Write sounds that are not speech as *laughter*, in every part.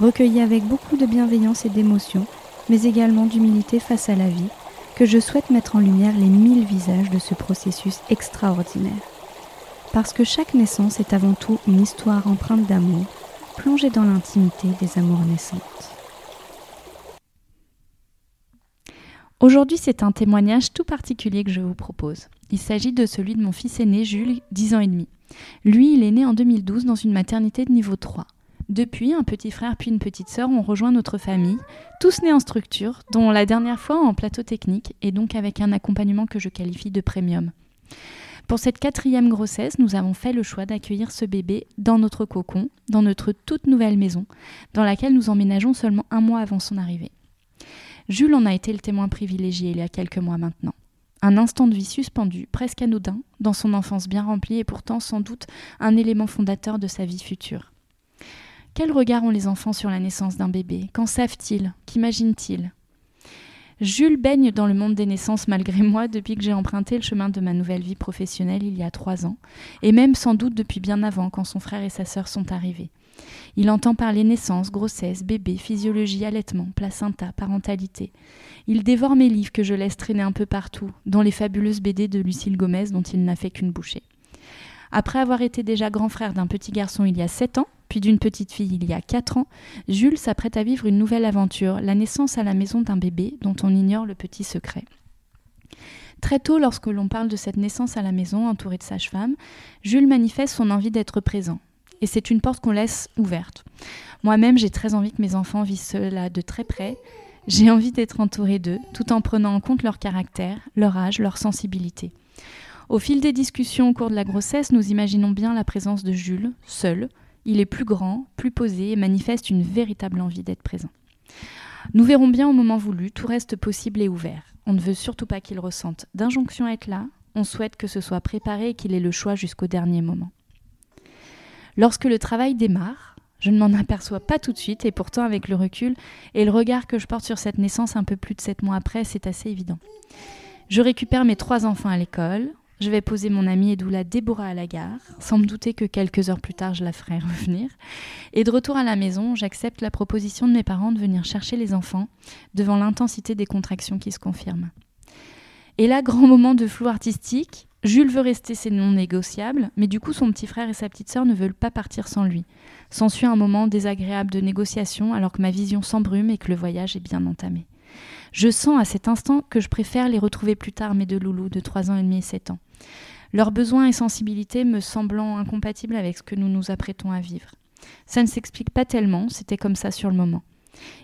recueilli avec beaucoup de bienveillance et d'émotion, mais également d'humilité face à la vie, que je souhaite mettre en lumière les mille visages de ce processus extraordinaire. Parce que chaque naissance est avant tout une histoire empreinte d'amour, plongée dans l'intimité des amours naissantes. Aujourd'hui, c'est un témoignage tout particulier que je vous propose. Il s'agit de celui de mon fils aîné, Jules, 10 ans et demi. Lui, il est né en 2012 dans une maternité de niveau 3. Depuis, un petit frère puis une petite sœur ont rejoint notre famille, tous nés en structure, dont la dernière fois en plateau technique, et donc avec un accompagnement que je qualifie de premium. Pour cette quatrième grossesse, nous avons fait le choix d'accueillir ce bébé dans notre cocon, dans notre toute nouvelle maison, dans laquelle nous emménageons seulement un mois avant son arrivée. Jules en a été le témoin privilégié il y a quelques mois maintenant. Un instant de vie suspendu, presque anodin, dans son enfance bien remplie et pourtant sans doute un élément fondateur de sa vie future. Quel regard ont les enfants sur la naissance d'un bébé? Qu'en savent-ils? Qu'imaginent-ils? Jules baigne dans le monde des naissances malgré moi depuis que j'ai emprunté le chemin de ma nouvelle vie professionnelle il y a trois ans, et même sans doute depuis bien avant quand son frère et sa sœur sont arrivés. Il entend parler naissance, grossesse, bébé, physiologie, allaitement, placenta, parentalité. Il dévore mes livres que je laisse traîner un peu partout, dont les fabuleuses BD de Lucille Gomez dont il n'a fait qu'une bouchée. Après avoir été déjà grand frère d'un petit garçon il y a sept ans, puis d'une petite fille il y a 4 ans, Jules s'apprête à vivre une nouvelle aventure, la naissance à la maison d'un bébé dont on ignore le petit secret. Très tôt, lorsque l'on parle de cette naissance à la maison, entourée de sages-femmes, Jules manifeste son envie d'être présent. Et c'est une porte qu'on laisse ouverte. Moi-même, j'ai très envie que mes enfants vivent cela de très près. J'ai envie d'être entourée d'eux, tout en prenant en compte leur caractère, leur âge, leur sensibilité. Au fil des discussions au cours de la grossesse, nous imaginons bien la présence de Jules, seul, il est plus grand, plus posé et manifeste une véritable envie d'être présent. Nous verrons bien au moment voulu, tout reste possible et ouvert. On ne veut surtout pas qu'il ressente d'injonction à être là, on souhaite que ce soit préparé et qu'il ait le choix jusqu'au dernier moment. Lorsque le travail démarre, je ne m'en aperçois pas tout de suite et pourtant avec le recul et le regard que je porte sur cette naissance un peu plus de sept mois après, c'est assez évident. Je récupère mes trois enfants à l'école, je vais poser mon amie Edoula Déborah à la gare, sans me douter que quelques heures plus tard je la ferai *laughs* revenir. Et de retour à la maison, j'accepte la proposition de mes parents de venir chercher les enfants devant l'intensité des contractions qui se confirment. Et là, grand moment de flou artistique, Jules veut rester c'est non négociable, mais du coup son petit frère et sa petite sœur ne veulent pas partir sans lui. S'ensuit un moment désagréable de négociation alors que ma vision s'embrume et que le voyage est bien entamé. Je sens à cet instant que je préfère les retrouver plus tard, mes deux loulous de 3 ans et demi et 7 ans. Leurs besoins et sensibilités me semblant incompatibles avec ce que nous nous apprêtons à vivre. Ça ne s'explique pas tellement, c'était comme ça sur le moment.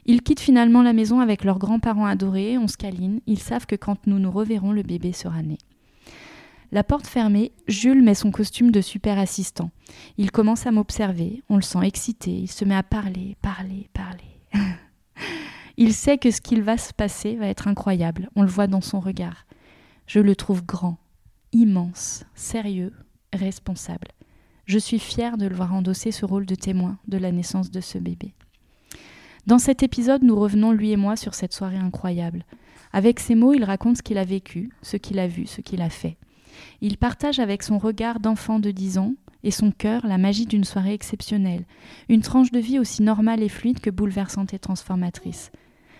Ils quittent finalement la maison avec leurs grands-parents adorés, on se câline, ils savent que quand nous nous reverrons, le bébé sera né. La porte fermée, Jules met son costume de super assistant. Il commence à m'observer, on le sent excité, il se met à parler, parler, parler. *laughs* il sait que ce qu'il va se passer va être incroyable, on le voit dans son regard. Je le trouve grand, immense, sérieux, responsable. Je suis fière de le voir endosser ce rôle de témoin de la naissance de ce bébé. Dans cet épisode, nous revenons, lui et moi, sur cette soirée incroyable. Avec ces mots, il raconte ce qu'il a vécu, ce qu'il a vu, ce qu'il a fait. Il partage avec son regard d'enfant de 10 ans et son cœur la magie d'une soirée exceptionnelle, une tranche de vie aussi normale et fluide que bouleversante et transformatrice.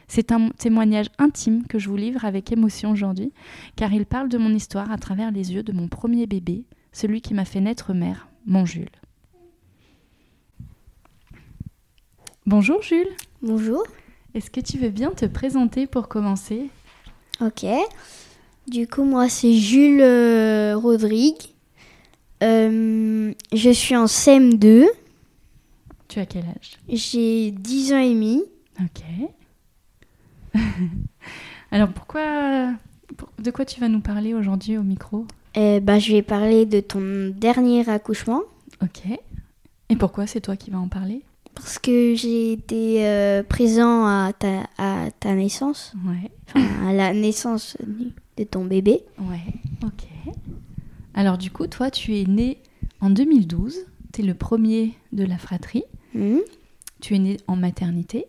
C'est un témoignage intime que je vous livre avec émotion aujourd'hui, car il parle de mon histoire à travers les yeux de mon premier bébé, celui qui m'a fait naître mère, mon Jules. Bonjour Jules. Bonjour. Est-ce que tu veux bien te présenter pour commencer? Ok. Du coup, moi, c'est Jules euh, Rodrigue. Euh, je suis en CM2. Tu as quel âge? J'ai 10 ans et demi. Ok. *laughs* Alors pourquoi... pour- De quoi tu vas nous parler aujourd'hui au micro? Euh, bah, je vais parler de ton dernier accouchement. Ok. Et pourquoi c'est toi qui vas en parler? Parce que j'ai été euh, présent à ta, à ta naissance. Ouais. Enfin, à la naissance de ton bébé. Ouais. Ok. Alors du coup, toi, tu es né en 2012. Tu es le premier de la fratrie. Hmm, Tu es né en maternité.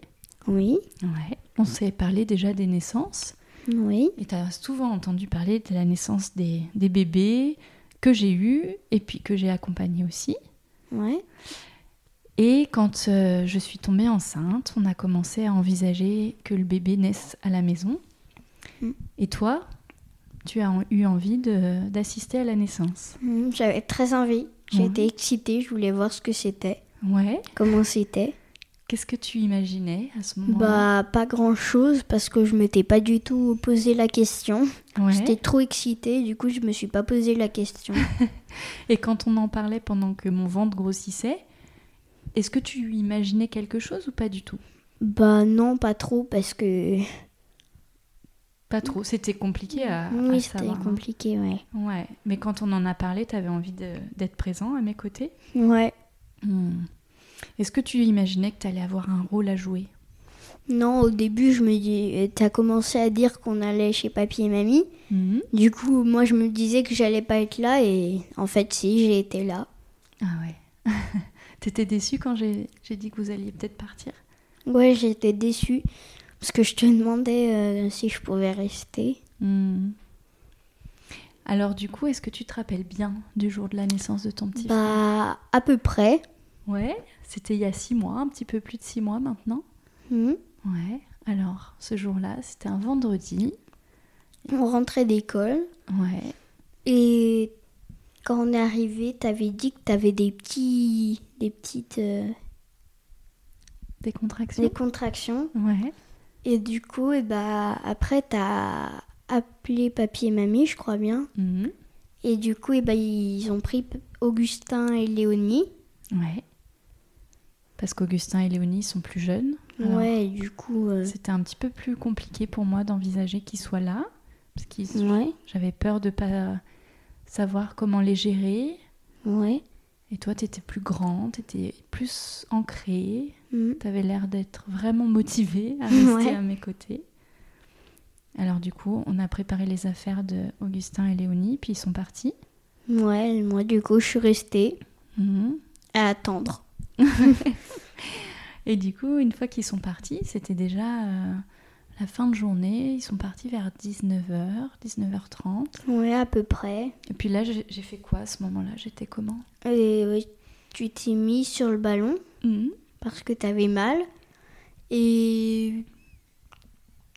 Oui. Ouais. On s'est parlé déjà des naissances. Oui. Et tu as souvent entendu parler de la naissance des, des bébés que j'ai eus et puis que j'ai accompagnés aussi. Ouais. Et quand euh, je suis tombée enceinte, on a commencé à envisager que le bébé naisse à la maison. Mm. Et toi, tu as eu envie d'assister à la naissance. Hmm, J'avais très envie. Ouais. été excitée. Je voulais voir ce que c'était. Ouais. Comment c'était. Qu'est-ce que tu imaginais à ce moment-là? Bah, pas grand chose parce que je m'étais pas du tout posé la question. Ouais. J'étais trop excitée, du coup, je me suis pas posé la question. *laughs* Et quand on en parlait pendant que mon ventre grossissait, est-ce que tu imaginais quelque chose ou pas du tout? Bah, non, pas trop parce que. Pas trop. C'était compliqué à, oui, c'était savoir. hein. compliqué, ouais. Ouais. Mais quand on en a parlé, tu avais envie de- d'être présent à mes côtés? Ouais. Hmm. Est-ce que tu imaginais que tu allais avoir un rôle à jouer? Non, au début, je me dis. euh, T'as commencé à dire qu'on allait chez papy et mamie. Mhm. Du coup, moi, je me disais que j'allais pas être là et en fait, si, j'ai été là. Ah ouais. *laughs* T'étais déçue quand j'ai dit que vous alliez peut-être partir? Ouais, j'étais déçue parce que je te demandais euh, si je pouvais rester. Hmm. Alors du coup, est-ce que tu te rappelles bien du jour de la naissance de ton petit frère? Bah, à peu près. Ouais, c'était il y a six mois, un petit peu plus de six mois maintenant. Hmm. Ouais. Alors, ce jour-là, c'était un vendredi. On rentrait d'école. Ouais. Et quand on est arrivé, t'avais dit que t'avais des petits, des petites, euh, Des contractions. des contractions. Ouais. Et du coup, et bah après t'as appelé papy et mamie, je crois bien. Mhm. Et du coup, et bah ils ont pris Augustin et Léonie. Ouais. Parce qu'Augustin et Léonie sont plus jeunes. Alors, ouais, et du coup, euh, C'était un petit peu plus compliqué pour moi d'envisager qu'ils soient là. Parce que ouais, j'avais peur de pas savoir comment les gérer. ouais. Et toi, tu étais plus grande, tu étais plus ancrée. mm. Tu avais l'air d'être vraiment motivée à rester Ouais. à mes côtés. Alors du coup, on a préparé les affaires de Augustin et Léonie, puis ils sont partis. Ouais, moi du coup, je suis restée Mhm. à attendre. Et du coup, une fois qu'ils sont partis, c'était déjà euh, la fin de journée. Ils sont partis vers 19h, 19h30. Ouais, à peu près. Et puis là, j'ai fait quoi à ce moment-là? J'étais comment? Et ouais, tu t'es mis sur le ballon. Mhm. parce que t'avais mal. Et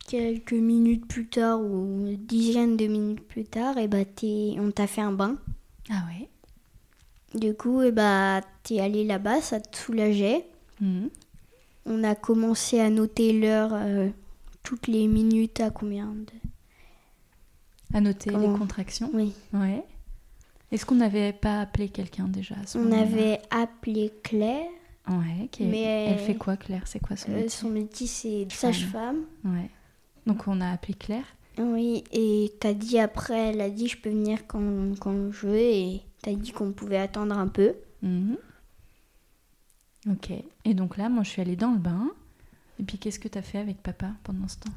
quelques minutes plus tard, ou une dizaine de minutes plus tard, et bah t'es- on t'a fait un bain. Ah ouais? Du coup, et bah t'es allé là-bas, ça te soulageait. Mhm. On a commencé à noter l'heure euh, toutes les minutes à combien de... À noter Comment les contractions. Oui. Ouais. Est-ce qu'on n'avait pas appelé quelqu'un déjà à ce On avait appelé Claire. Ouais. qui est- Mais Elle elle- fait quoi, Claire? C'est quoi son Euh, métier? son métier, c'est Femme. sage-femme. Ouais. Donc on a appelé Claire. Oui, et t'as dit après, elle a dit je peux venir quand, quand je veux, et t'as dit qu'on pouvait attendre un peu. Mhm. Ok. Et donc là, moi, je suis allée dans le bain. Et puis, qu'est-ce que tu as fait avec papa pendant ce temps?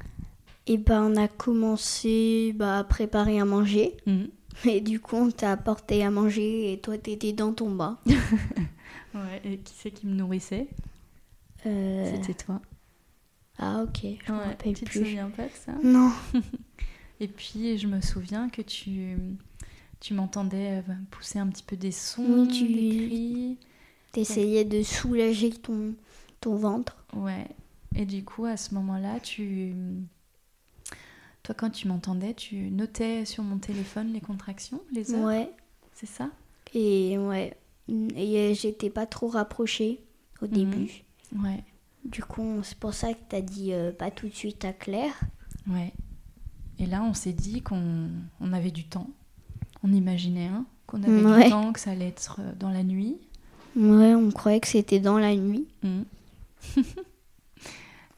Et ben on a commencé bah, à préparer à manger. Mhm. Et du coup on t'a apporté à manger et toi t'étais dans ton bain. *laughs* Ouais. Et qui c'est qui me nourrissait? Euh, C'était toi. Ah ok, je me rappelle tu te plus. souviens pas de ça? Non. *laughs* Et puis, je me souviens que tu, tu m'entendais euh, pousser un petit peu des sons, Oui, tu- des cris. T'essayais de soulager ton, ton ventre. Ouais. Et du coup, à ce moment-là, tu... Toi, quand tu m'entendais, tu notais sur mon téléphone les contractions, les heures Ouais. C'est ça? Et ouais. Et euh, j'étais pas trop rapprochée au Mhm. début. Ouais. Du coup, c'est pour ça que tu as dit euh, pas tout de suite à Claire. Ouais. Et là, on s'est dit qu'on on avait du temps. On imaginait hein, qu'on avait Ouais. du temps, que ça allait être euh, dans la nuit. Ouais, on croyait que c'était dans la nuit. Mm. *laughs*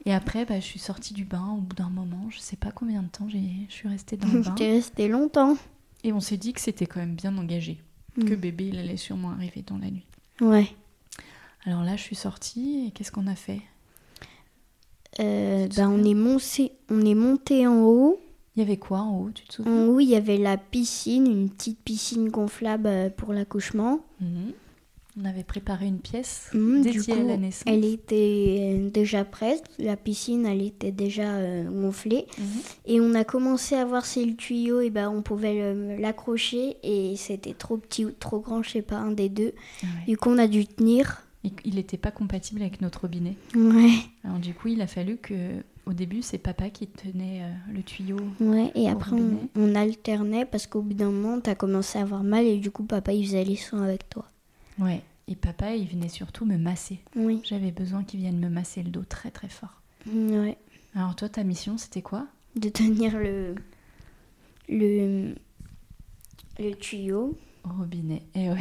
Et après, bah, je suis sortie du bain au bout d'un moment. Je sais pas combien de temps je suis restée dans le *laughs* bain. T'es resté longtemps. Et on s'est dit que c'était quand même bien engagé. Que Mm. bébé, il allait sûrement arriver dans la nuit. Ouais. Alors là, je suis sortie et qu'est-ce qu'on a fait? Euh, bah, on, est monté, on est monté en haut. Il y avait quoi en haut, tu te souviens? En haut, il y avait la piscine, une petite piscine gonflable euh, pour l'accouchement. Mhm. On avait préparé une pièce Mm, du dédiée à coup, la naissance. Elle était euh, déjà prête. La piscine, elle était déjà euh, gonflée. Mhm. Et on a commencé à voir si le tuyau, et ben, on pouvait l'accrocher. Et c'était trop petit ou trop grand, je sais pas, un des deux. Ah ouais. Du coup, on a dû tenir. Et Il n'était pas compatible avec notre robinet. Ouais. Alors du coup, il a fallu que, au début, c'est papa qui tenait euh, le tuyau. Ouais, et après on, alternait parce qu'au bout d'un moment, t'as commencé à avoir mal et du coup, papa il faisait les soins avec toi. Ouais. Et papa, il venait surtout me masser. Oui. J'avais besoin qu'il vienne me masser le dos très très fort. Ouais. Alors toi, ta mission, c'était quoi? De tenir le. le. le tuyau. Au robinet. Et ouais.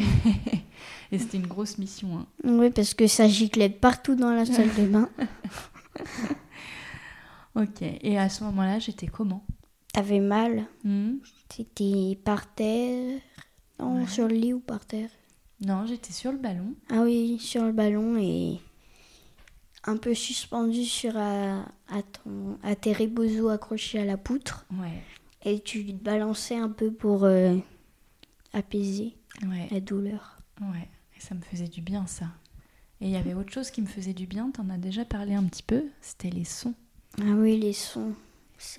*laughs* Et c'était une grosse mission. hein. Oui, parce que ça giclait partout dans la salle de bain. *laughs* Ok. Et à ce moment-là, j'étais comment? T'avais mal? Hmm? T'étais par terre? Non, Ouais. sur le lit ou par terre? Non, j'étais sur le ballon. Ah oui, sur le ballon et. un peu suspendu sur. à, à, ton, à tes rebozo accrochés à la poutre. Ouais. Et tu te balançais un peu pour euh, apaiser Ouais. la douleur. Ouais. Et ça me faisait du bien, ça. Et il y avait autre chose qui me faisait du bien, t'en as déjà parlé un petit peu, c'était les sons. Ah oui, les sons.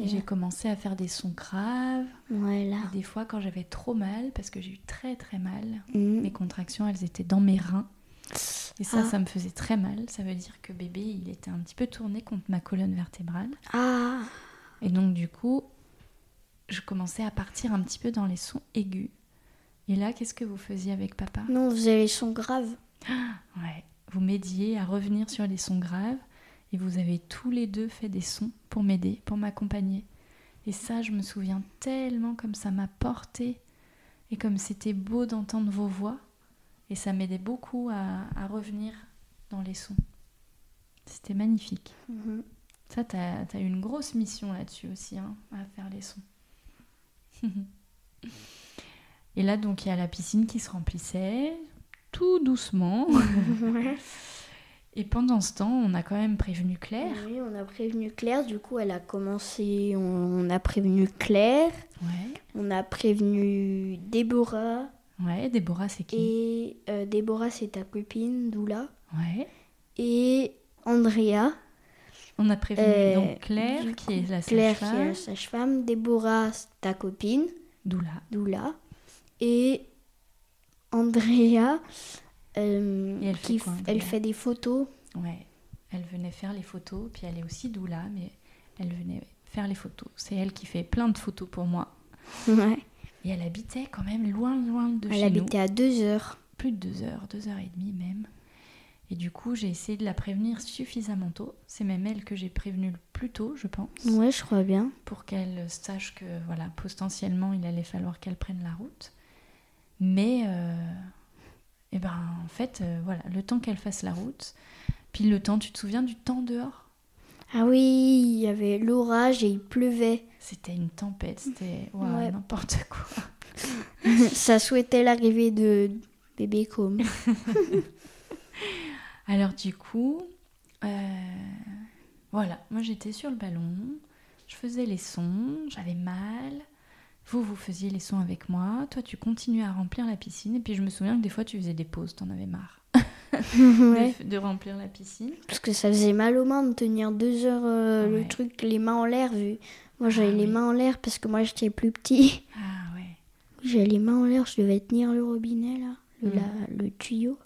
J'ai commencé à faire des sons graves. Voilà. Et des fois, quand j'avais trop mal, parce que j'ai eu très très mal, Mm. mes contractions, elles étaient dans mes reins. Et ça, Ah. ça me faisait très mal. Ça veut dire que bébé, il était un petit peu tourné contre ma colonne vertébrale. Ah, Et donc, du coup, je commençais à partir un petit peu dans les sons aigus. Et là, qu'est-ce que vous faisiez avec papa? Non, on faisait les sons graves. Ouais. Vous m'aidiez à revenir sur les sons graves. Et vous avez tous les deux fait des sons pour m'aider, pour m'accompagner. Et ça, je me souviens tellement comme ça m'a porté. Et comme c'était beau d'entendre vos voix. Et ça m'aidait beaucoup à, à revenir dans les sons. C'était magnifique. Mhm. Ça, t'as as une grosse mission là-dessus aussi, hein, à faire les sons. *laughs* Et là, donc, il y a la piscine qui se remplissait, tout doucement. *laughs* Et pendant ce temps, on a quand même prévenu Claire. Oui, on a prévenu Claire. Du coup, elle a commencé. On, on a prévenu Claire. Ouais. On a prévenu Déborah. Ouais, Déborah, c'est qui? Et euh, Déborah, c'est ta copine, Doula. Ouais. Et Andrea. On a prévenu Euh, donc Claire, qui est la Claire, qui est sage-femme. la sage-femme. Déborah, ta copine, Doula. Doula. Et Andrea. Euh, Et elle fait quoi, elle des photos. Ouais. Elle venait faire les photos, puis elle est aussi Doula, mais elle venait faire les photos. C'est elle qui fait plein de photos pour moi. Ouais. Et elle habitait quand même loin, loin de Elle chez nous. habitait à deux heures. Plus de deux heures, deux heures et demie même. Et du coup, j'ai essayé de la prévenir suffisamment tôt. C'est même elle que j'ai prévenue le plus tôt, je pense, Ouais, je crois bien. pour qu'elle sache que, voilà, potentiellement, il allait falloir qu'elle prenne la route. Mais, euh, eh ben, en fait, euh, voilà, le temps qu'elle fasse la route, puis le temps, tu te souviens du temps dehors? Ah oui, il y avait l'orage et il pleuvait. C'était une tempête, c'était Ouais. n'importe quoi. *laughs* Ça souhaitait l'arrivée de bébé Com. *laughs* Alors du coup, euh, voilà, moi j'étais sur le ballon, je faisais les sons, j'avais mal. Vous, vous faisiez les sons avec moi. Toi, tu continuais à remplir la piscine. Et puis je me souviens que des fois, tu faisais des pauses, t'en avais marre *laughs* ouais. de, de remplir la piscine. Parce que ça faisait mal aux mains de tenir deux heures euh, Ouais. le truc, les mains en l'air. Vu. Moi j'avais Ah les oui. mains en l'air parce que moi j'étais plus petit. Ah ouais. J'avais les mains en l'air, je devais tenir le robinet là, le, la- le tuyau.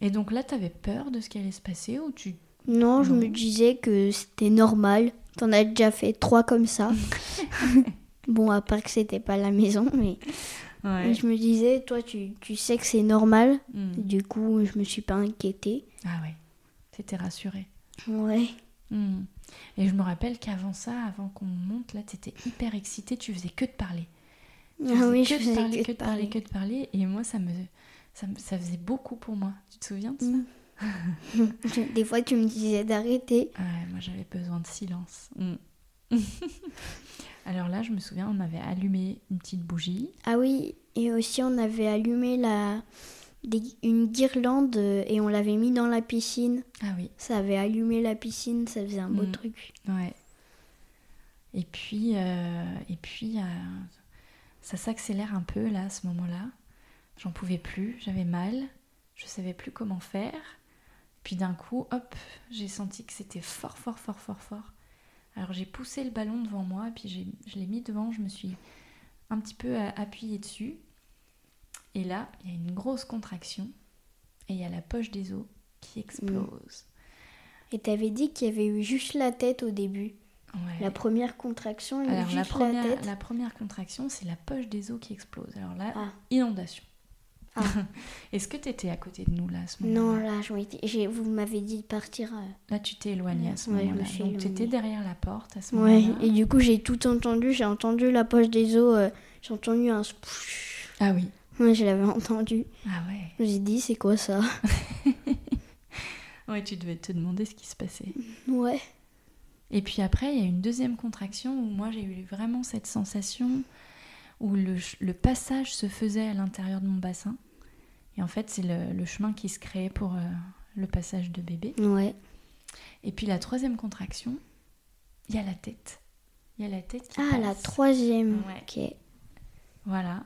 Et donc là, t'avais peur de ce qui allait se passer ou tu... Non, je Non. me disais que c'était normal. T'en as déjà fait trois comme ça. *laughs* bon, à part que c'était pas la maison, mais Ouais. je me disais, toi tu, tu sais que c'est normal. Hmm. Du coup, je me suis pas inquiétée. Ah ouais. T'étais rassurée. Ouais. Hmm. Et je me rappelle qu'avant ça, avant qu'on monte, là, t'étais hyper excitée, tu faisais que de parler. Tu Ah oui, que je faisais parler, que que de parler, parler. que de parler. Et moi, ça me, ça me- ça faisait beaucoup pour moi. Tu te souviens de ça Mm. *laughs* *laughs* Des fois, tu me disais d'arrêter. Ouais, moi j'avais besoin de silence. *laughs* Alors là, je me souviens, on avait allumé une petite bougie. Ah oui, et aussi on avait allumé la... des- une guirlande euh, et on l'avait mis dans la piscine. Ah oui, Ça avait allumé la piscine, ça faisait un beau Mm. truc. ouais. Et puis, euh, et puis euh, ça s'accélère un peu là, à ce moment-là. J'en pouvais plus, j'avais mal, je savais plus comment faire. Puis d'un coup, hop, j'ai senti que c'était fort, fort, fort, fort, fort. Alors j'ai poussé le ballon devant moi, puis je l'ai mis devant, je me suis un petit peu appuyée dessus. Et là, il y a une grosse contraction, et il y a la poche des os qui explose. Et t'avais dit qu'il y avait eu juste la tête au début. Ouais. La première contraction, il y a eu Alors la juste la, première, tête. la première contraction, c'est la poche des os qui explose. Alors là, Ah. inondation. Ah. *laughs* Est-ce que tu étais à côté de nous là à ce Non, moment-là là, je j'ai- vous m'avez dit de partir. euh, Là, tu t'es éloigné à ce Ouais, moment-là. Donc tu étais éloignée. derrière la porte à ce Ouais, moment-là. et du coup, j'ai tout entendu. J'ai entendu la poche des os. euh, j'ai entendu un. Ah oui. Ouais, je l'avais entendu. Ah ouais. Suis dit, c'est quoi ça? *laughs* Ouais, tu devais te demander ce qui se passait. Ouais. Et puis après, il y a une deuxième contraction où moi j'ai eu vraiment cette sensation où le, passage se faisait à l'intérieur de mon bassin. Et en fait, c'est le, le chemin qui se créait pour euh, le passage de bébé. Ouais. Et puis la troisième contraction, il y a la tête. Il y a la tête qui Ah, la troisième. Ouais. Ok. Voilà.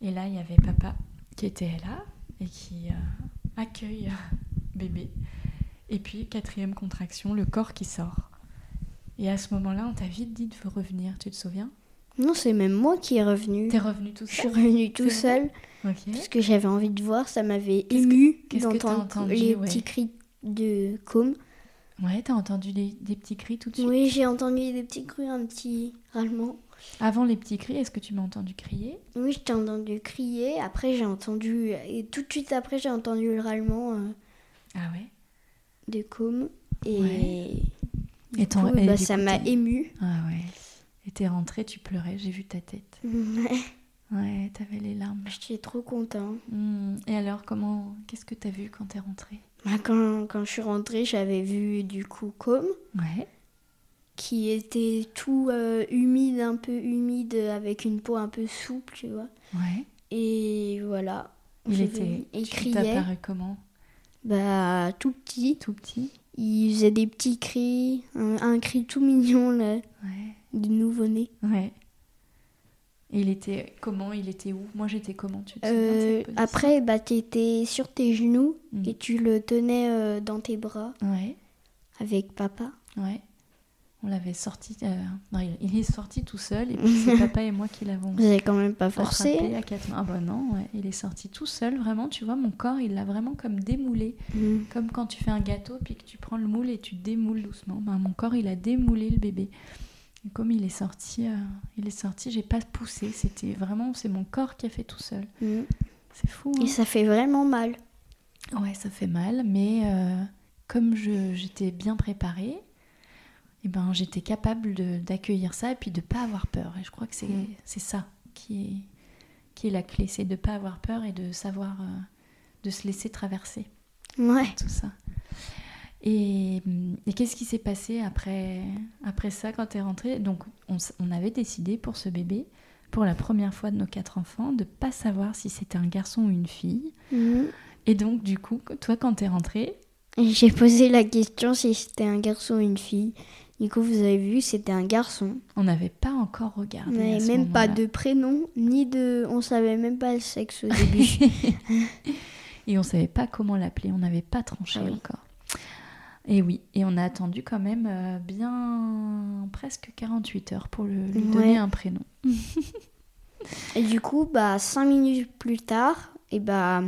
Et là, il y avait papa qui était là et qui euh, accueille euh, bébé. Et puis, quatrième contraction, le corps qui sort. Et à ce moment-là, on t'a vite dit de revenir, tu te souviens? Non, c'est même moi qui est revenu. T'es revenu tout Je suis seul revenue tout seul parce que j'avais envie de voir. Ça m'avait ému d'entendre les ouais. petits cris de com. Ouais, t'as entendu des, des petits cris tout de suite Oui, j'ai entendu des petits cris, un petit râlement. Avant les petits cris, est-ce que tu m'as entendu crier? Oui, je t'ai entendu crier. Après, j'ai entendu. Et tout de suite après, j'ai entendu le râlement euh, Ah ouais? de com. Et. Ouais. Et coup, et bah, ça m'a ému. Ah ouais. T'es rentrée, tu pleurais, j'ai vu ta tête. *laughs* Ouais, Ouais, t'avais les larmes. J'étais trop content. Hmm. Et alors, comment Qu'est-ce que t'as vu quand t'es rentrée? Bah, quand, quand je suis rentrée, j'avais vu du coup com. Ouais. qui était tout euh, humide, un peu humide, avec une peau un peu souple, tu vois. Ouais. Et voilà. Il était. Il criait, comment? Bah tout petit. Tout petit? Il faisait des petits cris, un, un cri tout mignon là, Ouais. de nouveau-né. Ouais. Et il était comment Il était où? Moi, j'étais comment? Tu te Euh, après, bah t'étais sur tes genoux Mm. et tu le tenais euh, dans tes bras Ouais. avec papa. Ouais. On l'avait sorti. euh, Non, il, est sorti tout seul et puis c'est *laughs* papa et moi qui l'avons Vous avez quand même pas forcé. à. Ah bah non, ouais. il est sorti tout seul, vraiment. Tu vois, mon corps, il l'a vraiment comme démoulé. Mm. Comme quand tu fais un gâteau puis que tu prends le moule et tu démoules doucement. Ben, mon corps, il a démoulé le bébé. Et comme il est sorti, euh, il est sorti, j'ai pas poussé. C'était vraiment, c'est mon corps qui a fait tout seul. Mm. C'est fou. Et hein. ça fait vraiment mal. Ouais, ça fait mal, mais euh, comme j'étais bien préparée, eh ben, j'étais capable d'accueillir ça et puis de pas avoir peur. Et je crois que c'est Mm. c'est ça qui est, qui est la clé, c'est de pas avoir peur et de savoir, euh, de se laisser traverser Ouais. tout ça. Et, et qu'est-ce qui s'est passé après, après ça quand tu es rentrée? Donc, on, avait décidé pour ce bébé, pour la première fois de nos quatre enfants, de pas savoir si c'était un garçon ou une fille. Mm. Et donc, du coup, toi, quand tu es rentrée, J'ai posé la question si c'était un garçon ou une fille. Du coup, vous avez vu, c'était un garçon. on n'avait pas encore On regardé. à n'avait même pas de prénom, ni de. On savait même pas le sexe au début. *laughs* Et on savait pas comment l'appeler, on n'avait pas tranché Ah oui. encore. Et oui, et on a attendu quand même euh, bien presque 48 heures pour le- lui Ouais. donner un prénom. *laughs* et du coup, bah, cinq minutes plus tard, et bah.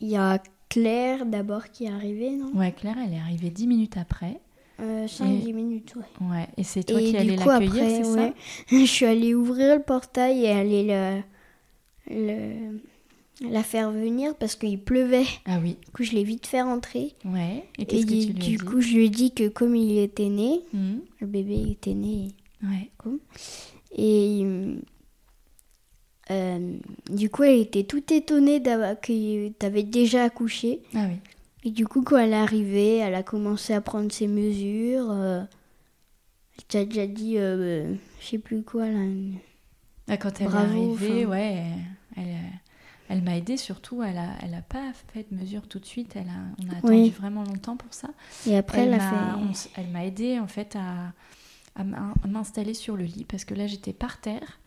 Il y a Claire d'abord qui est arrivée, non? Ouais, Claire, elle est arrivée 10 minutes après. Euh, 5-10 Et- minutes, ouais. Ouais, et c'est toi et qui du allais coup, l'accueillir, après, c'est ouais, *laughs* je suis allée ouvrir le portail et aller le, le, la faire venir parce qu'il pleuvait. Ah oui. Du coup, je l'ai vite fait rentrer. Ouais. Et qu'est-ce que du, tu lui as du dit coup, je lui ai dit que comme il était né, Mhm. le bébé était né, Ouais. et euh, du coup, elle était toute étonnée que tu avais déjà accouché. Ah oui. Et du coup, quand elle est arrivée, elle a commencé à prendre ses mesures. euh, elle t'a déjà dit, euh, je sais plus quoi là. Ah, quand elle Bravo, est arrivée, ouais, elle, elle, elle m'a aidée surtout. Elle a, elle a pas fait de mesure tout de suite. Elle a, on a attendu Oui. vraiment longtemps pour ça. Et après, elle, a m'a- fait. on elle m'a aidée en fait à, à m'installer sur le lit parce que là j'étais par terre,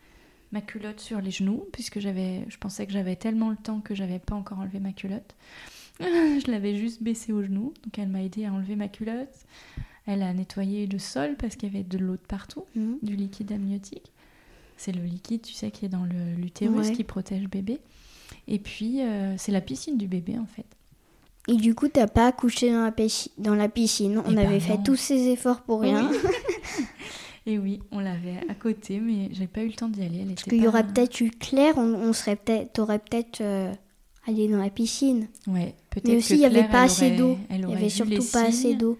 ma culotte sur les genoux puisque j'avais, je pensais que j'avais tellement le temps que j'avais pas encore enlevé ma culotte. *laughs* je l'avais juste baissée aux genoux, donc elle m'a aidée à enlever ma culotte. Elle a nettoyé le sol parce qu'il y avait de l'eau de partout Mhm. du liquide amniotique. C'est le liquide, tu sais, qui est dans l'utérus Ouais. qui protège bébé. Et puis, euh, c'est la piscine du bébé, en fait. Et du coup, t'as pas accouché dans la, pisci- dans la piscine. On Eh ben avait fait tous ces efforts pour rien. *laughs* Et oui, on l'avait à côté, mais j'ai pas eu le temps d'y aller. Elle Parce qu'il y aurait peut-être eu Claire, on, on serait peut-être, t'aurais peut-être euh, allé dans la piscine. Ouais, Mais aussi, il n'y avait pas assez d'eau. Il y aurait avait surtout pas assez d'eau.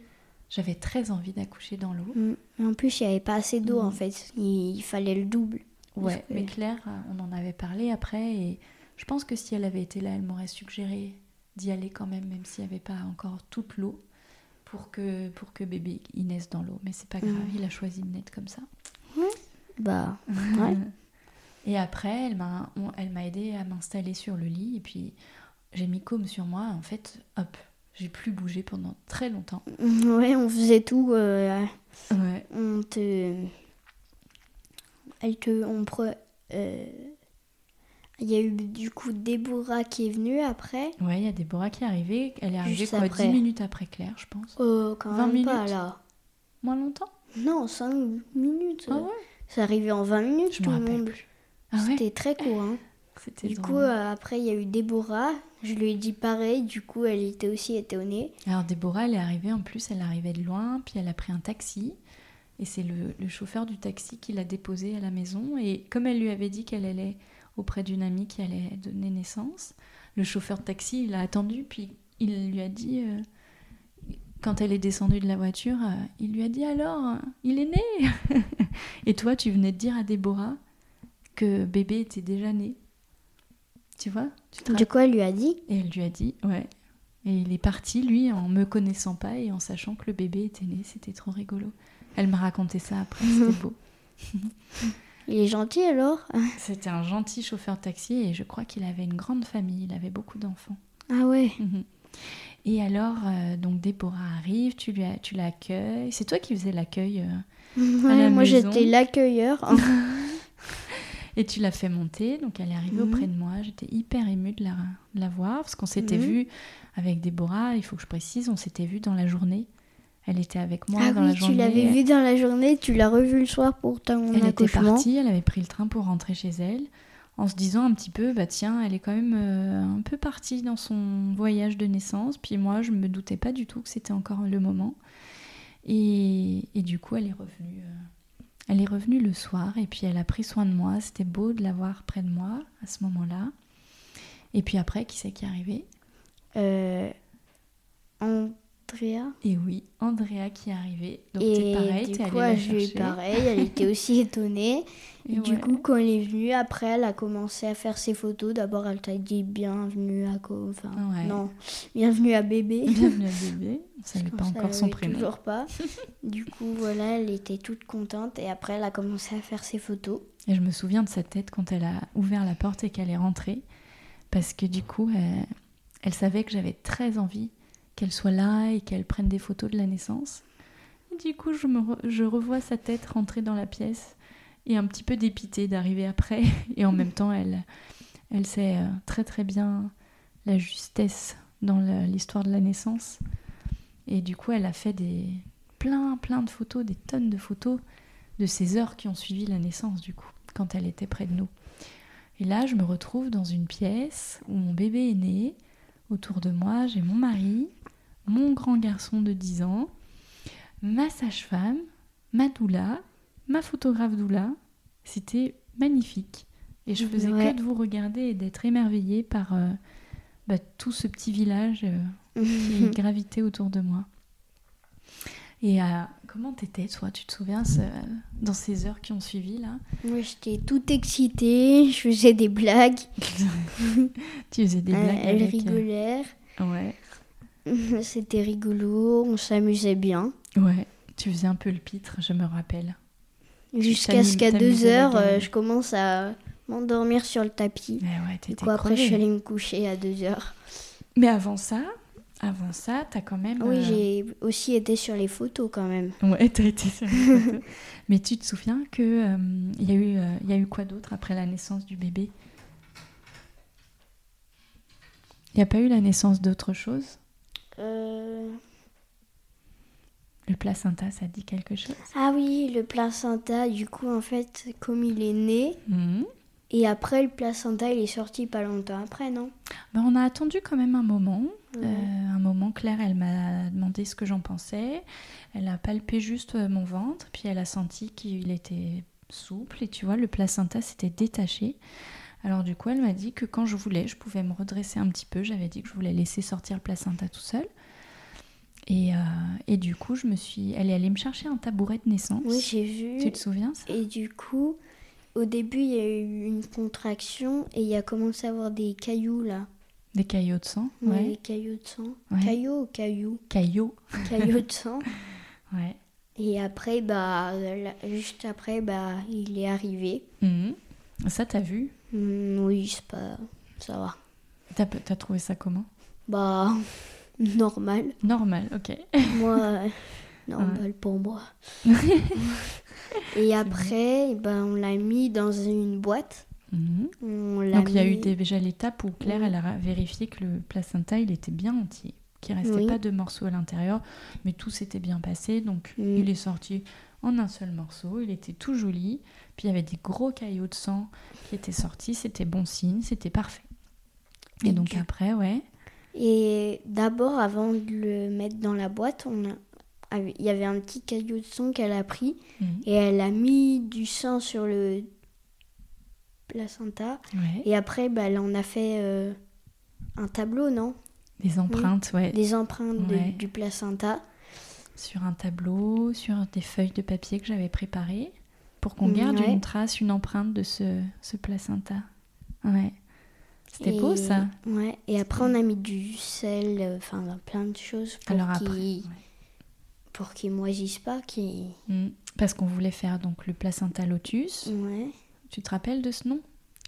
J'avais très envie d'accoucher dans l'eau. Mm. En plus, il n'y avait pas assez d'eau Mm. en fait. Il, il fallait le double. Ouais, que- mais Claire, euh, on en avait parlé après, et je pense que si elle avait été là, elle m'aurait suggéré d'y aller quand même, même s'il n'y avait pas encore toute l'eau, pour que, pour que bébé il naisse dans l'eau. Mais c'est pas grave, Mhm. il a choisi de naître comme ça. Bah, ouais. *laughs* Et après, elle m'a, on- elle m'a aidé à m'installer sur le lit, et puis j'ai mis comme sur moi, en fait, hop, j'ai plus bougé pendant très longtemps. *laughs* ouais, on faisait tout. euh, Ouais. on te. Elle te. On pre- euh, Il y a eu du coup Déborah qui est venue après. Ouais, il y a Déborah qui est arrivée. Elle est arrivée Juste quoi, après. 10 minutes après Claire, je pense. Oh, quand 20 même pas minutes là. Moins longtemps? Non, 5 minutes. Ah ouais? C'est arrivé en 20 minutes Je tout le rappelle monde. plus. Ah ouais? C'était très court. Hein. Du coup, euh, après, il y a eu Déborah. Je lui ai dit pareil. Du coup, elle était aussi étonnée. Alors Déborah, elle est arrivée en plus, elle arrivait de loin, puis elle a pris un taxi. Et c'est le, le chauffeur du taxi qui l'a déposée à la maison. Et comme elle lui avait dit qu'elle allait auprès d'une amie qui allait donner naissance, le chauffeur de taxi, il a attendu, puis il lui a dit, euh, quand elle est descendue de la voiture, euh, il lui a dit alors, euh, il est né *laughs* Et toi, tu venais de dire à Déborah que bébé était déjà né. Tu vois tu Du coup, elle lui a dit. et elle lui a dit, ouais. Et il est parti, lui, en me connaissant pas et en sachant que le bébé était né. C'était trop rigolo. Elle m'a raconté ça après, *laughs* c'était beau. Il est gentil alors *laughs* C'était un gentil chauffeur de taxi et je crois qu'il avait une grande famille, il avait beaucoup d'enfants. Ah ouais. Mhm. Et alors, euh, donc Déborah arrive, tu lui as- tu l'accueilles. C'est toi qui faisais l'accueil euh, Ouais, la moi, j'étais l'accueilleur. *laughs* et tu l'as fait monter. Donc elle est arrivée Mhm. auprès de moi. J'étais hyper émue de la, de la voir parce qu'on s'était Mhm. vu avec Déborah. Il faut que je précise, on s'était vu dans la journée. Elle était avec moi ah dans oui, la tu journée. l'avais vu dans la journée. Tu l'as revu le soir pour ton Elle était accouchement. partie, elle avait pris le train pour rentrer chez elle, en se disant un petit peu, bah tiens, elle est quand même euh, un peu partie dans son voyage de naissance. Puis moi, je me doutais pas du tout que c'était encore le moment. Et, et du coup, elle est revenue. Elle est revenue le soir et puis elle a pris soin de moi. C'était beau de l'avoir près de moi à ce moment-là. Et puis après, qui c'est qui est arrivé? Euh, Andrea. Et oui, Andrea qui est arrivée. Donc Et pareil, du allée coup, la je lui ai chercher. pareil. Elle était *laughs* aussi étonnée. Et Et du ouais. coup, quand elle est venue, après, elle a commencé à faire ses photos. D'abord, elle t'a dit bienvenue à. Enfin, Ouais. non, bienvenue à bébé. *laughs* Bienvenue à bébé. Savait Comme pas ça, encore son prénom. Toujours pas. *laughs* du coup, voilà, elle était toute contente. Et après, elle a commencé à faire ses photos. Et je me souviens de sa tête quand elle a ouvert la porte et qu'elle est rentrée. Parce que du coup, elle, elle savait que j'avais très envie qu'elle soit là et qu'elle prenne des photos de la naissance. Du coup, je, revois sa tête rentrer dans la pièce et un petit peu dépitée d'arriver après. *laughs* Et en même temps, elle, elle sait euh, très très bien la justesse dans l'histoire de la naissance. Et du coup, elle a fait des plein plein de photos, des tonnes de photos de ces heures qui ont suivi la naissance du coup, quand elle était près de nous. Et là, je me retrouve dans une pièce où mon bébé est né. Autour de moi, j'ai mon mari, mon grand garçon de 10 ans, ma sage-femme, ma doula, ma photographe doula. C'était magnifique. Et je faisais Ouais. que de vous regarder et d'être émerveillée par euh, bah, tout ce petit village euh, qui *laughs* gravitait autour de moi. Et euh, comment t'étais, toi? Tu te souviens ce- dans ces heures qui ont suivi là? Moi, j'étais toute excitée, je faisais des blagues. *laughs* Tu faisais des blagues Elles avec. rigolèrent. Ouais, *laughs* C'était rigolo, on s'amusait bien. ouais. Tu faisais un peu le pitre, je me rappelle. Jusqu'à ce qu'à t'amusais 2 la heures, euh, je commence à m'endormir sur le tapis. Mais ouais, Du coup, après, je suis allée me coucher à 2 heures. Mais avant ça, avant ça, t'as quand même. Oui, euh, j'ai aussi été sur les photos quand même. Ouais, t'as été sur les photos. *laughs* Mais tu te souviens que euh, y eu, euh, y a eu quoi d'autre après la naissance du bébé? Il n'y a pas eu la naissance d'autre chose? Euh, Le placenta, ça dit quelque chose? Ah oui, le placenta, du coup, en fait, comme il est né, Mhm. et après, le placenta, il est sorti pas longtemps après, non? Ben, on a attendu quand même un moment. Euh, un moment, Claire, elle m'a demandé ce que j'en pensais. Elle a palpé juste euh, mon ventre, puis elle a senti qu'il était souple. Et tu vois, le placenta s'était détaché. Alors du coup, elle m'a dit que quand je voulais, je pouvais me redresser un petit peu. J'avais dit que je voulais laisser sortir le placenta tout seul. Et, euh, et du coup, je me suis... Elle est allée me chercher un tabouret de naissance. Oui, j'ai vu. Tu te souviens ça? Et du coup, au début, il y a eu une contraction et il a commencé à avoir des cailloux là. Des caillots de sang Ouais. Des cailloux de sang. Ouais. Cailloux ou cailloux? Caillots Cailloux *laughs* de sang. Ouais. Et après, bah, juste après, bah, il est arrivé. Mhm. Ça, t'as vu? Hmm, oui, c'est pas. Ça va. T'as t'as trouvé ça comment? Bah, *laughs* normal. Normal, ok. Moi, *laughs* euh, normal pour moi. Et après, bah, on l'a mis dans une boîte. Mhm. On l'a Donc il y a eu déjà l'étape où Claire elle a vérifié que le placenta il était bien entier, qu'il restait Oui. pas de morceaux à l'intérieur, mais tout s'était bien passé. Donc Mm. il est sorti en un seul morceau, il était tout joli. Puis il y avait des gros caillots de sang qui étaient sortis, c'était bon signe, c'était parfait. Et Et donc après ouais, Et d'abord, avant de le mettre dans la boîte, on a- il y avait un petit caillou de sang qu'elle a pris Mhm. et elle a mis du sang sur le placenta. ouais, Et après, bah, elle en a fait euh, un tableau, non? Des empreintes ouais, Des empreintes de- du placenta. Sur un tableau, sur des feuilles de papier que j'avais préparées pour qu'on garde ouais. une trace, une empreinte de ce, ce placenta. Ouais. C'était beau ça. Ouais. Et après, on a mis du sel, euh, enfin plein de choses pour Alors après, ouais. pour pas. Mm. Parce qu'on voulait faire donc le placenta lotus. Ouais. Tu te rappelles de ce nom?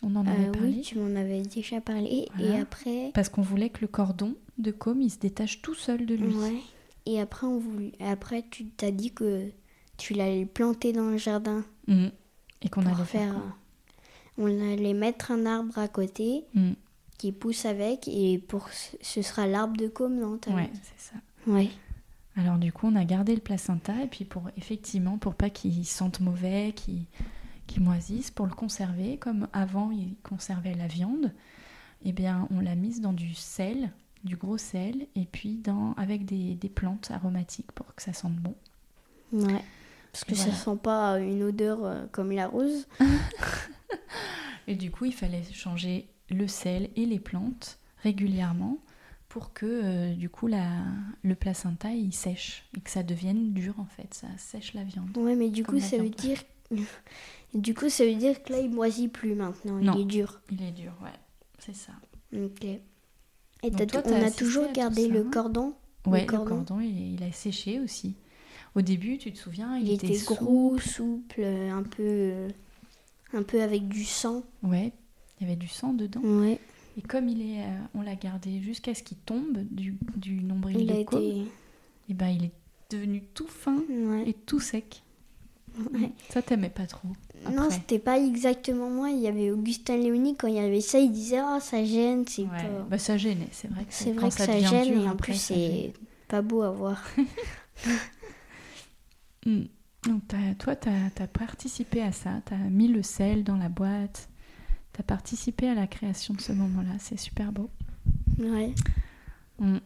On en avait Euh, parlé. oui, tu m'en avais déjà parlé. Voilà. Et après, Parce qu'on voulait que le cordon de com il se détache tout seul de lui. ouais. Et après, on voulait... après, tu t'as dit que tu l'allais planter dans le jardin Mm. Et qu'on allait faire. On allait mettre un arbre à côté Mm. qui pousse avec et pour ce sera l'arbre de com, non Ouais, c'est ça. Ouais. Alors du coup, on a gardé le placenta et puis pour effectivement pour pas qu'il sente mauvais, qu'il qu'il moisisse, pour le conserver comme avant il conservait la viande, eh bien on l'a mise dans du sel, du gros sel et puis dans avec des, des plantes aromatiques pour que ça sente bon. Ouais. Parce que Voilà. ça sent pas une odeur euh, comme la rose. *laughs* Et du coup, il fallait changer le sel et les plantes régulièrement pour que euh, du coup la, le placenta il sèche et que ça devienne dur en fait, ça sèche la viande. Ouais, mais du coup, ça veut dire. *laughs* du coup, ça veut dire que là, il moisit plus maintenant. Non. Il est dur. Il est dur, ouais, c'est ça. Ok. Et Donc toi, on a toujours gardé le cordon. Ouais, Le le cordon. il, il a séché aussi. Au début, tu te souviens, il, Il, était, souple. gros, souple, euh, un peu, euh, un peu avec du sang. Ouais, il y avait du sang dedans. Ouais. Et comme il est, euh, on l'a gardé jusqu'à ce qu'il tombe du, du nombril Il de a été. et ben il est devenu tout fin Ouais. et tout sec. Ouais. Ça t'aimait pas trop. Non, après. c'était pas exactement moi. Il y avait Augustin Léonie, quand il y avait ça, il disait Ah, ça gêne. C'est Ouais, pas... bah ça gênait, c'est vrai que C'est quand vrai que ça, devient gêne dur, et en plus, ça c'est pas beau à voir. *laughs* *laughs* Mm. Donc toi, tu as, participé à ça, tu as mis le sel dans la boîte, tu as participé à la création de ce moment-là, c'est super beau. ouais. Mm.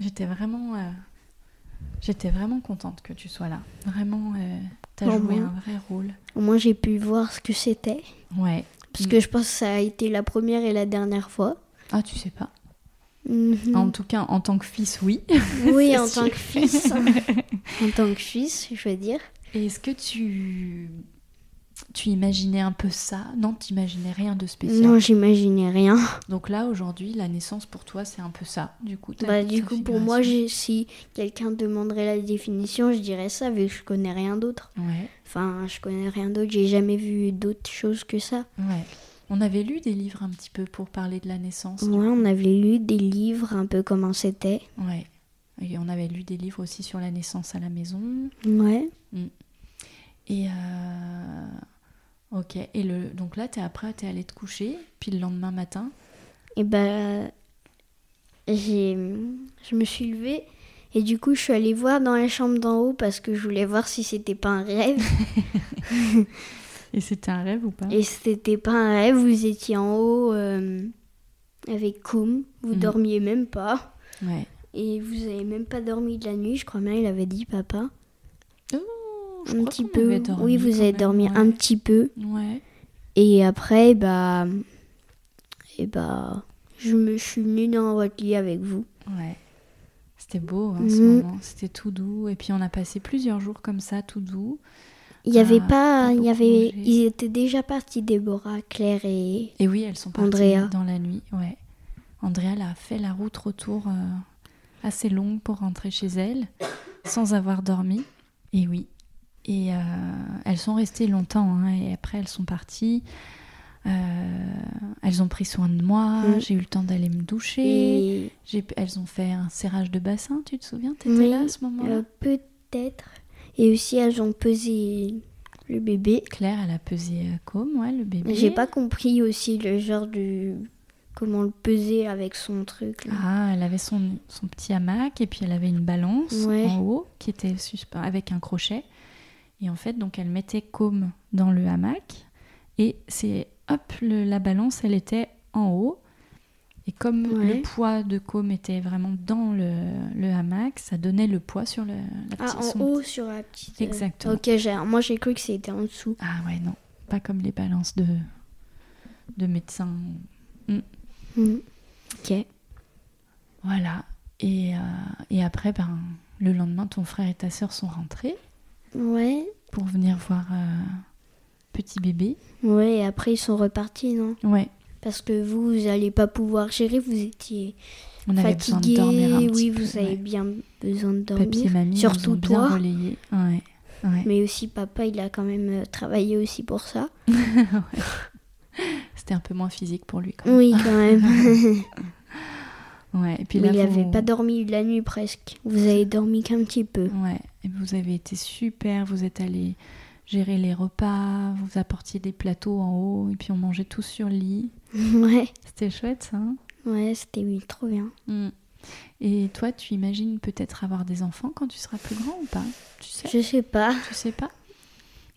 J'étais vraiment, euh, j'étais vraiment contente que tu sois là. Vraiment, tu as Au joué moins. un vrai rôle. Au moins, j'ai pu voir ce que c'était. Ouais, Parce Mm. que je pense que ça a été la première et la dernière fois. Ah, tu sais pas. Mhm. En tout cas, en tant que fils, oui. *laughs* Oui, en sûr. tant que fils. *laughs* en tant que fils, je veux dire. Et est-ce que tu. Tu imaginais un peu ça? Non, tu imaginais rien de spécial. Non, j'imaginais rien. Donc là, aujourd'hui, la naissance pour toi, c'est un peu ça. Du coup, Bah, du coup, pour moi, si quelqu'un demanderait la définition, je dirais ça, vu que je connais rien d'autre. Ouais, Enfin, je connais rien d'autre, j'ai jamais vu d'autres choses que ça. ouais. On avait lu des livres un petit peu pour parler de la naissance. Ouais, on avait lu des livres un peu comment c'était. Ouais. Et on avait lu des livres aussi sur la naissance à la maison. Ouais. Et euh, ok. Et le donc là, t'es après, t'es allé te coucher, puis le lendemain matin? Et bah, j'ai, je me suis levée et du coup, je suis allée voir dans la chambre d'en haut parce que je voulais voir si c'était pas un rêve. *laughs* Et c'était un rêve ou pas? Et c'était pas un rêve, vous étiez en haut euh, avec Koum, vous Mhm. dormiez même pas. Ouais. Et vous avez même pas dormi de la nuit, je crois bien, il avait dit papa. Je un petit peu. oui, vous avez même, dormi ouais. un petit peu. Ouais. Et après, bah. Et bah. Je me suis venue dans votre lit avec vous. Ouais. C'était beau hein, ce Mhm. moment. C'était tout doux. Et puis on a passé plusieurs jours comme ça, tout doux. Il y avait Ah, pas. Il y avait. mangé. Ils étaient déjà partis, Déborah, Claire et. Et oui, elles sont parties Andrea. dans la nuit. Ouais. Andrea a fait la route retour euh, assez longue pour rentrer chez elle, sans avoir dormi. Et oui. Et euh, elles sont restées longtemps. hein, et après, elles sont parties. Euh, elles ont pris soin de moi. Mm. J'ai eu le temps d'aller me doucher. et J'ai- Elles ont fait un serrage de bassin. Tu te souviens? T'étais Oui, là à ce moment-là? euh, peut-être. Et aussi, elles ont pesé le bébé. Claire, elle a pesé comme, ouais, le bébé. J'ai pas compris aussi le genre du. Comment le peser avec son truc. là. Ah, elle avait son, son petit hamac et puis elle avait une balance Ouais. en haut qui était suspen- avec un crochet. Et en fait, donc elle mettait comme dans le hamac et c'est hop, le- la balance, elle était en haut. Et comme Ouais. le poids de com était vraiment dans le, le hamac, ça donnait le poids sur le, la Ah, petite en son- haut sur la petite. euh, Exactement. Ok, moi j'ai cru que c'était en dessous. Ah ouais, non, pas comme les balances de, de médecins. Mhm. Ok. Voilà. Et, euh, et après, ben, le lendemain, ton frère et ta sœur sont rentrés Ouais. pour venir voir euh, petit bébé. Ouais, et après ils sont repartis, non? Ouais, Parce que vous, vous n'allez pas pouvoir gérer, vous étiez on avait besoin de dormir un oui, vous avez bien besoin de dormir. mamie nous Surtout bien toi. relayé. Ouais, ouais. Mais aussi papa, il a quand même euh, travaillé aussi pour ça. *laughs* C'était un peu moins physique pour lui quand même. Oui, quand même. *laughs* Ouais, et puis Mais il vous... pas dormi la nuit presque. Vous avez dormi qu'un petit peu. Ouais, et vous avez été super, vous êtes allés gérer les repas, vous apportiez des plateaux en haut et puis on mangeait tous sur le lit. *laughs* ouais. C'était chouette ça. hein? Ouais, c'était trop bien. Mm. Et toi, tu imagines peut-être avoir des enfants quand tu seras plus grand ou pas? Tu sais? Je sais pas. Tu sais pas?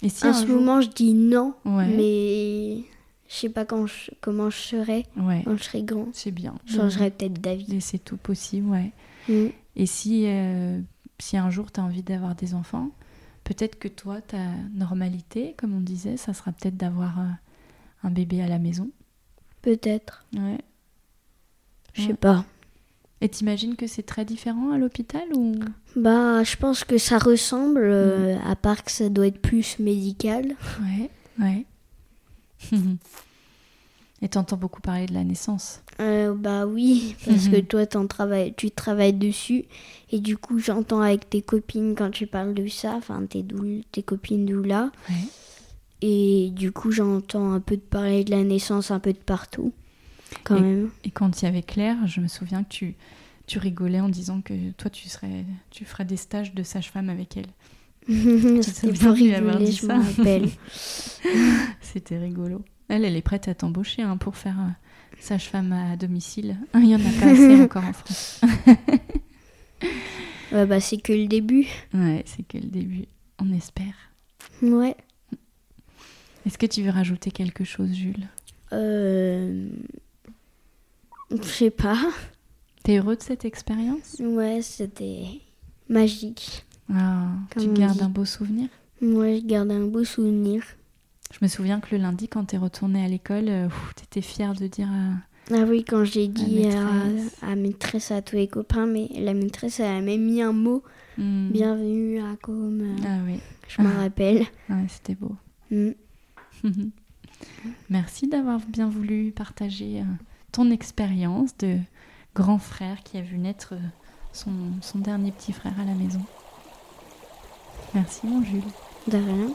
Et si en un ce jour- moment, je dis non. Ouais. Mais je sais pas quand je- comment je serai Ouais, quand je serai grand. c'est bien. Je changerai peut-être d'avis. Laisser tout possible, ouais. Mm. Et si, euh, si un jour tu as envie d'avoir des enfants, peut-être que toi, ta normalité, comme on disait, ça sera peut-être d'avoir euh, un bébé à la maison. Peut-être. Ouais. Je sais Ouais. pas. Et t'imagines que c'est très différent à l'hôpital ou? Bah, je pense que ça ressemble, euh, à part que ça doit être plus médical. Ouais, ouais. Et t'entends beaucoup parler de la naissance. Euh, bah oui, parce Mhm. que toi, t'en travailles, tu travailles dessus. Et du coup, j'entends avec tes copines quand tu parles de ça, enfin tes, doul- tes copines doula. Ouais. Et du coup, j'entends un peu de parler de la naissance un peu de partout. Quand Et- même. Et quand tu y avec Claire, je me souviens que tu, tu rigolais en disant que toi, tu, serais, tu ferais des stages de sage-femme avec elle. *laughs* C'était avoir rigoler, dit je ça. *laughs* *laughs* C'était rigolo. Elle, elle est prête à t'embaucher hein, pour faire euh, sage-femme à domicile. Il n'y en a pas assez encore en France. ouais, bah c'est que le début. Ouais, c'est que le début. On espère. Ouais. Est-ce que tu veux rajouter quelque chose, Jules? Euh... Je sais pas. T'es heureux de cette expérience? Ouais, c'était magique. Ah, Tu gardes un beau souvenir? Moi, je garde un beau souvenir. Je me souviens que le lundi, quand tu es retournée à l'école, tu étais fière de dire Ah oui, quand j'ai dit à maîtresse. à, maîtresse à tous les copains, mais la maîtresse elle a même mis un mot Hmm. bienvenue à Com. euh, Ah oui, Je me rappelle. Ouais, c'était beau. Mm. *laughs* Merci d'avoir bien voulu partager euh, ton expérience de grand frère qui a vu naître euh, son, son dernier petit frère à la maison. Merci mon Jules. De rien.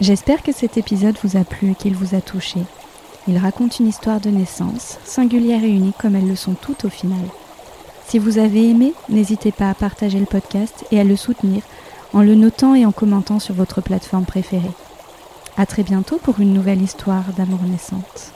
J'espère que cet épisode vous a plu et qu'il vous a touché. Il raconte une histoire de naissance, singulière et unique comme elles le sont toutes au final. Si vous avez aimé, n'hésitez pas à partager le podcast et à le soutenir en le notant et en commentant sur votre plateforme préférée. À très bientôt pour une nouvelle histoire d'amour naissante.